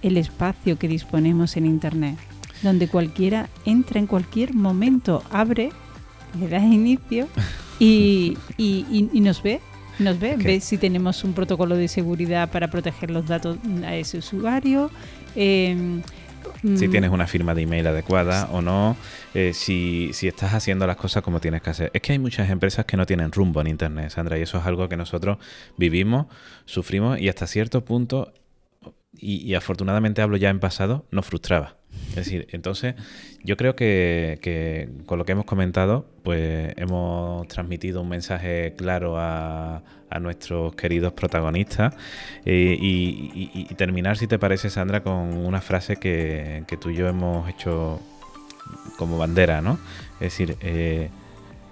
el espacio que disponemos en Internet? Donde cualquiera entra en cualquier momento, abre, le das inicio y, (laughs) y- y- y nos ve. Nos ve, ve si tenemos un protocolo de seguridad para proteger los datos a ese usuario. eh, Si mm, tienes una firma de email adecuada o no, eh, si, si estás haciendo las cosas como tienes que hacer. Es que hay muchas empresas que no tienen rumbo en Internet, Sandra, y eso es algo que nosotros vivimos, sufrimos y hasta cierto punto, y, y afortunadamente hablo ya en pasado, nos frustraba. Es decir, (laughs) entonces yo creo que, que con lo que hemos comentado, pues hemos transmitido un mensaje claro a, a nuestros queridos protagonistas eh, y, y- y terminar, si te parece, Sandra, con una frase que, que tú y yo hemos hecho como bandera, ¿no? Es decir, eh,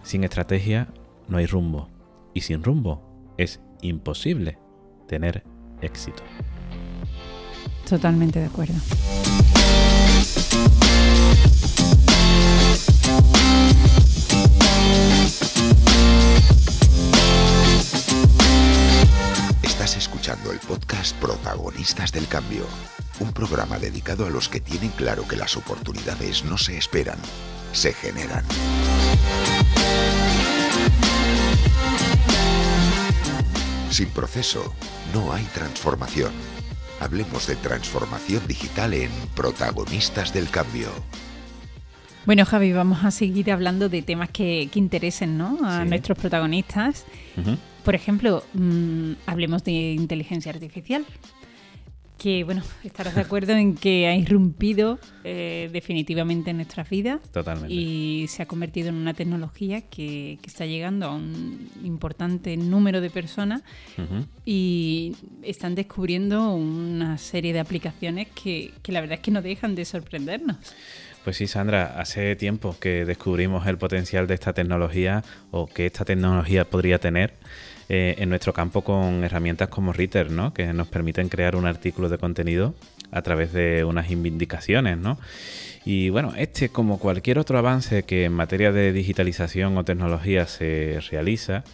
sin estrategia no hay rumbo y sin rumbo es imposible tener éxito. Totalmente de acuerdo. Estás escuchando el podcast Protagonistas del Cambio, un programa dedicado a los que tienen claro que las oportunidades no se esperan, se generan. Sin proceso, no hay transformación. Hablemos de transformación digital en Protagonistas del Cambio. Bueno, Javi, vamos a seguir hablando de temas que, que interesen ¿no? a Sí. nuestros protagonistas. Por ejemplo, mm, hablemos de inteligencia artificial. Que, bueno, estarás de acuerdo en que ha irrumpido eh, definitivamente en nuestras vidas Totalmente. y se ha convertido en una tecnología que, que está llegando a un importante número de personas y están descubriendo una serie de aplicaciones que, que la verdad es que no dejan de sorprendernos. Pues sí, Sandra, hace tiempo que descubrimos el potencial de esta tecnología o que esta tecnología podría tener eh, en nuestro campo con herramientas como Reader, ¿no? Que nos permiten crear un artículo de contenido a través de unas indicaciones, ¿no? Y bueno, este, como cualquier otro avance que en materia de digitalización o tecnología se realiza,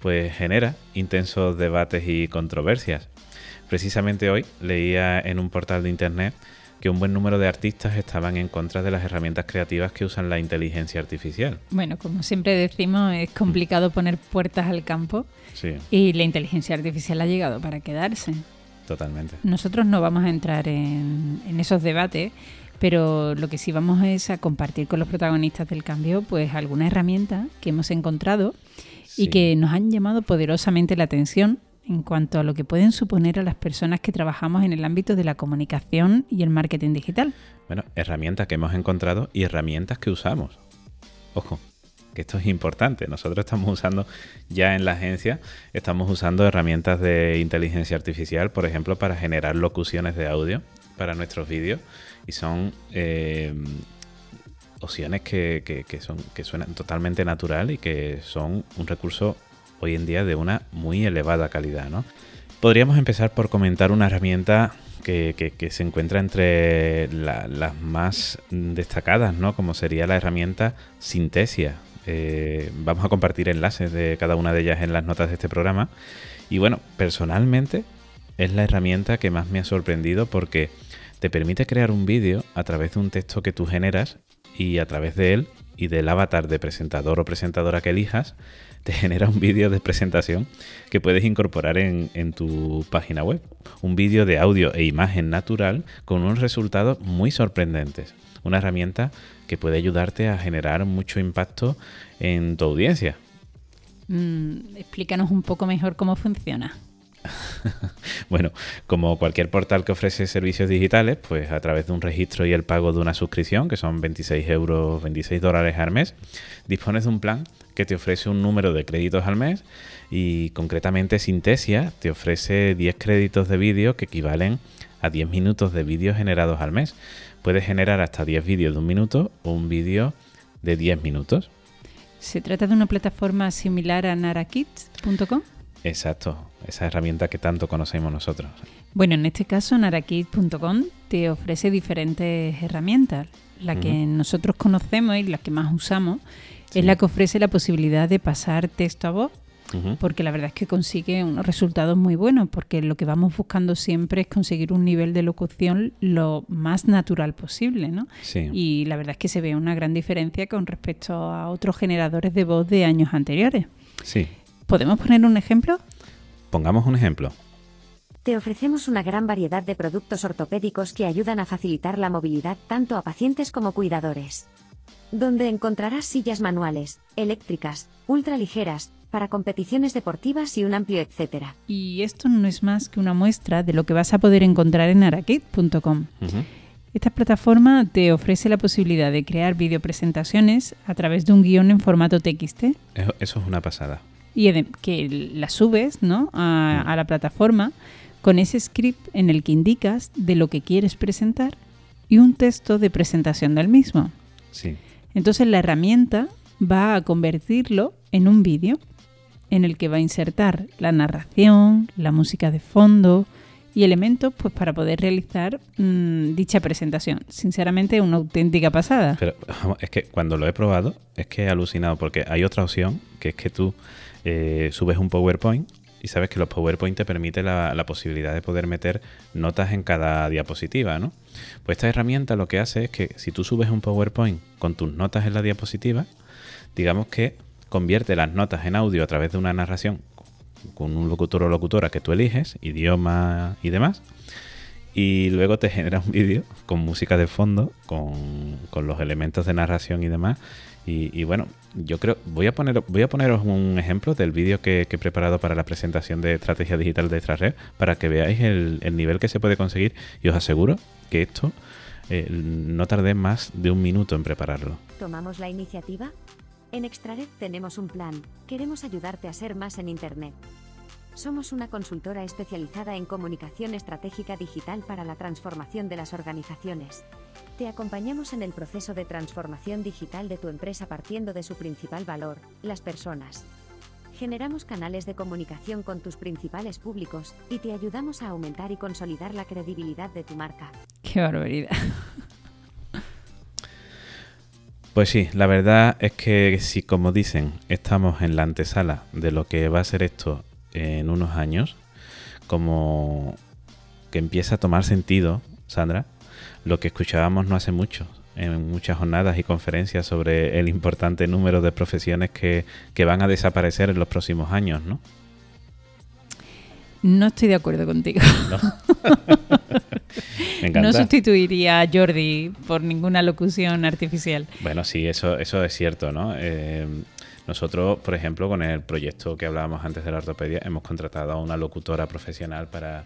pues genera intensos debates y controversias. Precisamente hoy leía en un portal de internet que un buen número de artistas estaban en contra de las herramientas creativas que usan la inteligencia artificial. Bueno, como siempre decimos, es complicado poner puertas al campo Sí, y la inteligencia artificial ha llegado para quedarse. totalmente. Nosotros no vamos a entrar en, en esos debates, pero lo que sí vamos es a compartir con los protagonistas del cambio pues algunas herramientas que hemos encontrado y que nos han llamado poderosamente la atención en cuanto a lo que pueden suponer a las personas que trabajamos en el ámbito de la comunicación y el marketing digital. Bueno, herramientas que hemos encontrado y herramientas que usamos. Ojo, que esto es importante. Nosotros estamos usando ya en la agencia, estamos usando herramientas de inteligencia artificial, por ejemplo, para generar locuciones de audio para nuestros vídeos y son eh, opciones que, son, que suenan totalmente natural y que son un recurso hoy en día de una muy elevada calidad. ¿no? Podríamos empezar por comentar una herramienta que, se encuentra entre las más destacadas, ¿no? como sería la herramienta Sintesia. Eh, vamos a compartir enlaces de cada una de ellas en las notas de este programa. Y bueno, personalmente es la herramienta que más me ha sorprendido porque te permite crear un vídeo a través de un texto que tú generas y a través de él y del avatar de presentador o presentadora que elijas, te (laughs) genera un vídeo de presentación que puedes incorporar en, tu página web. Un vídeo de audio e imagen natural con unos resultados muy sorprendentes. Una herramienta que puede ayudarte a generar mucho impacto en tu audiencia. Mm, explícanos un poco mejor cómo funciona. (laughs) bueno, como cualquier portal que ofrece servicios digitales, pues a través de un registro y el pago de una suscripción, que son 26 euros, 26 dólares al mes, dispones de un plan que te ofrece un número de créditos al mes y concretamente Sintesia te ofrece 10 créditos de vídeo que equivalen a 10 minutos de vídeo generados al mes. Puedes generar hasta 10 vídeos de un minuto o un vídeo de 10 minutos. ¿Se trata de una plataforma similar a narakits.com? Exacto, esa herramienta que tanto conocemos nosotros. Bueno, en este caso narakit.com te ofrece diferentes herramientas. La que nosotros conocemos y la que más usamos es la que ofrece la posibilidad de pasar texto a voz, porque la verdad es que consigue unos resultados muy buenos, porque lo que vamos buscando siempre es conseguir un nivel de locución lo más natural posible, ¿no? Y la verdad es que se ve una gran diferencia con respecto a otros generadores de voz de años anteriores. Sí. ¿Podemos poner un ejemplo? Pongamos un ejemplo. Te ofrecemos una gran variedad de productos ortopédicos que ayudan a facilitar la movilidad tanto a pacientes como cuidadores. Donde encontrarás sillas manuales, eléctricas, ultraligeras, para competiciones deportivas y un amplio etcétera. Y esto no es más que una muestra de lo que vas a poder encontrar en arakit.com. Esta plataforma te ofrece la posibilidad de crear videopresentaciones a través de un guion en formato TXT. eso es una pasada y que la subes ¿no? a, la plataforma con ese script en el que indicas de lo que quieres presentar y un texto de presentación del mismo. Sí. Entonces la herramienta va a convertirlo en un vídeo en el que va a insertar la narración, la música de fondo y elementos pues para poder realizar mm, dicha presentación. Sinceramente, una auténtica pasada. Pero es que cuando lo he probado, es que he alucinado porque hay otra opción que es que tú eh, subes un PowerPoint y sabes que los PowerPoint te permite la, posibilidad de poder meter notas en cada diapositiva, ¿no? Pues esta herramienta lo que hace es que si tú subes un PowerPoint con tus notas en la diapositiva, digamos que convierte las notas en audio a través de una narración con un locutor o locutora que tú eliges, idioma y demás, y luego te (laughs) genera un vídeo con música de fondo, con, con los elementos de narración y demás, y, bueno, yo creo, voy a poner, voy a poneros un ejemplo del vídeo que, he preparado para la presentación de estrategia digital de Extrared para que veáis el, nivel que se puede conseguir y os aseguro que esto eh, no tardé más de un minuto en prepararlo. ¿Tomamos la iniciativa? En Extrared tenemos un plan. Queremos ayudarte a ser más en Internet. Somos una consultora especializada en comunicación estratégica digital para la transformación de las organizaciones. Te acompañamos en el proceso de transformación digital de tu empresa partiendo de su principal valor, las personas. Generamos canales de comunicación con tus principales públicos y te ayudamos a aumentar y consolidar la credibilidad de tu marca. Qué barbaridad. Pues sí, la verdad es que si como dicen estamos en la antesala de lo que va a ser esto en unos años, como que empieza a tomar sentido, Sandra, lo que escuchábamos no hace mucho en muchas jornadas y conferencias sobre el importante número de profesiones que, van a desaparecer en los próximos años, ¿no? No estoy de acuerdo contigo. No, (laughs) no sustituiría a Jordi por ninguna locución artificial. Bueno, sí, eso, eso es cierto, ¿no? Eh, nosotros, por ejemplo, con el proyecto que hablábamos antes de la ortopedia, hemos contratado a una locutora profesional para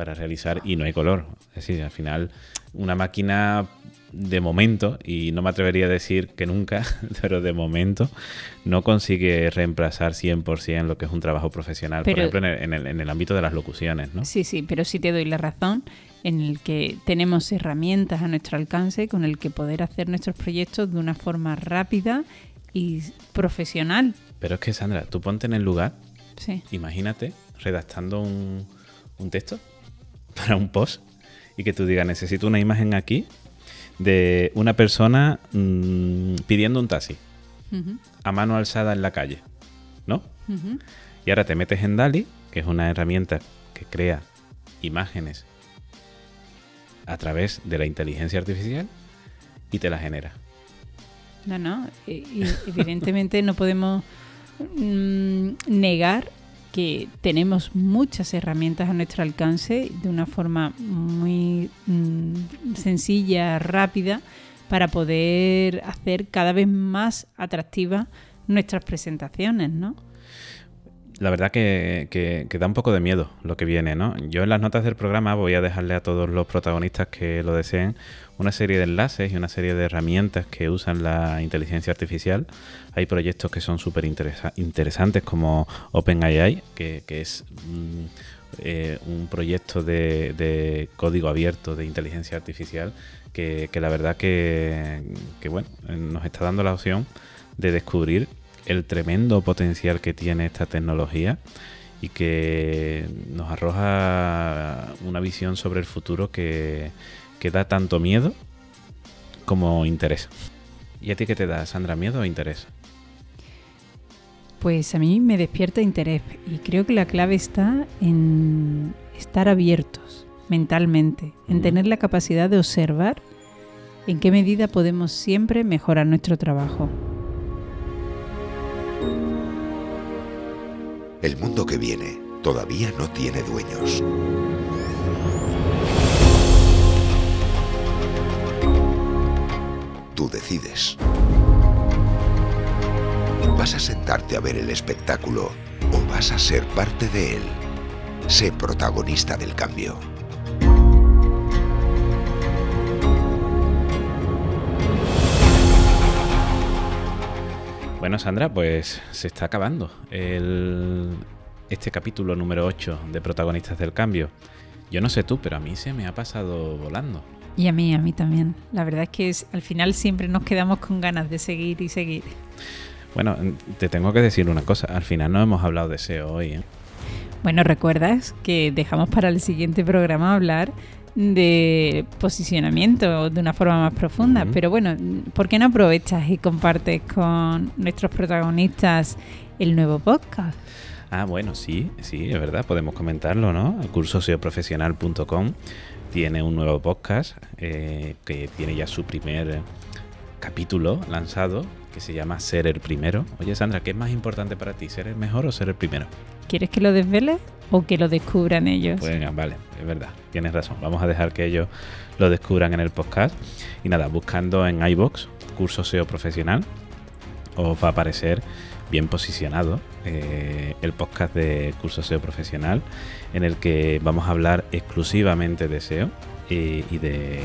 para realizar y no hay color. Es decir, al final una máquina de momento, y no me atrevería a decir que nunca, (laughs) pero de momento no consigue reemplazar 100% lo que es un trabajo profesional, por ejemplo, en el, en el, ámbito de las locuciones. ¿no? Sí, sí, pero sí te doy la razón en el que tenemos herramientas a nuestro alcance con el que poder hacer nuestros proyectos de una forma rápida y profesional. Pero es que, Sandra, tú ponte en el lugar, sí. imagínate redactando un, un texto para un post y que tú digas, necesito una imagen aquí de una persona mmm, pidiendo un taxi uh -huh. a mano alzada en la calle, ¿no? Uh -huh. Y ahora te metes en DALI, que es una herramienta que crea imágenes a través de la inteligencia artificial y te la genera. No, no, y, evidentemente no podemos mmm, negar que tenemos muchas herramientas a nuestro alcance de una forma muy mmm, sencilla, rápida, para poder hacer cada vez más atractivas nuestras presentaciones, ¿no? La verdad que, da un poco de miedo lo que viene, ¿no? Yo en las notas del programa voy a dejarle a todos los protagonistas que lo deseen una serie de enlaces y una serie de herramientas que usan la inteligencia artificial. Hay proyectos que son súper interesa interesantes como OpenAI, que, es mm, eh, un proyecto de, código abierto de inteligencia artificial que, que la verdad que, que, bueno, nos está dando la opción de descubrir el tremendo potencial que tiene esta tecnología y que nos arroja una visión sobre el futuro que, que da tanto miedo como interés. ¿Y a ti qué te da, Sandra? ¿Miedo o interés? Pues a mí me despierta interés y creo que la clave está en estar abiertos mentalmente, en tener la capacidad de observar en qué medida podemos siempre mejorar nuestro trabajo. El mundo que viene todavía no tiene dueños. Tú decides. ¿Vas a sentarte a ver el espectáculo o vas a ser parte de él? Sé protagonista del cambio. Bueno, Sandra, pues se está acabando el, este capítulo número 8 de Protagonistas del Cambio. Yo no sé tú, pero a mí se me ha pasado volando. Y a mí, a mí también. La verdad es que es, al final siempre nos quedamos con ganas de seguir y seguir. Bueno, te tengo que decir una cosa. Al final no hemos hablado de SEO hoy. ¿eh? Bueno, recuerdas que dejamos para el siguiente programa hablar de posicionamiento de una forma más profunda. Uh -huh. Pero bueno, ¿por qué no aprovechas y compartes con nuestros protagonistas el nuevo podcast? Ah, bueno, sí, sí, es verdad, podemos comentarlo, ¿no? El curso seoprofesional.com tiene un nuevo podcast eh, que tiene ya su primer capítulo lanzado que se llama Ser el Primero. Oye, Sandra, ¿qué es más importante para ti, ser el mejor o ser el primero? ¿Quieres que lo desvele o que lo descubran ellos? Pues vale, es verdad, tienes razón. Vamos a dejar que ellos lo descubran en el podcast. Y nada, buscando en iBox curso SEO profesional, os va a aparecer bien posicionado eh, el podcast de curso SEO profesional, en el que vamos a hablar exclusivamente de SEO y, de,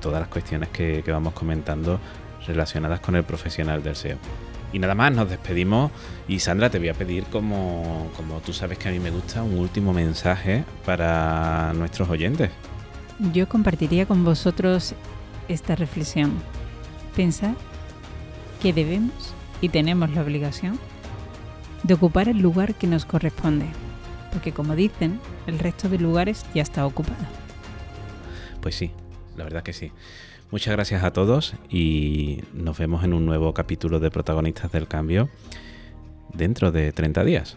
todas las cuestiones que vamos comentando relacionadas con el profesional del SEO. Y nada más, nos despedimos y Sandra, te voy a pedir, como, como tú sabes que a mí me gusta, un último mensaje para nuestros oyentes. Yo compartiría con vosotros esta reflexión. Pensar que debemos y tenemos la obligación de ocupar el lugar que nos corresponde, porque como dicen, el resto de lugares ya está ocupado. Pues sí, la verdad que sí. Muchas gracias a todos y nos vemos en un nuevo capítulo de Protagonistas del Cambio dentro de 30 días.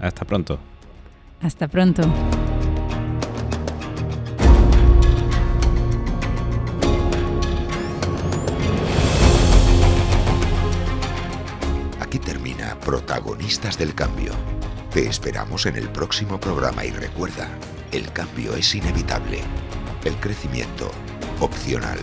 Hasta pronto. Hasta pronto. Aquí termina Protagonistas del Cambio. Te esperamos en el próximo programa y recuerda, el cambio es inevitable, el crecimiento opcional.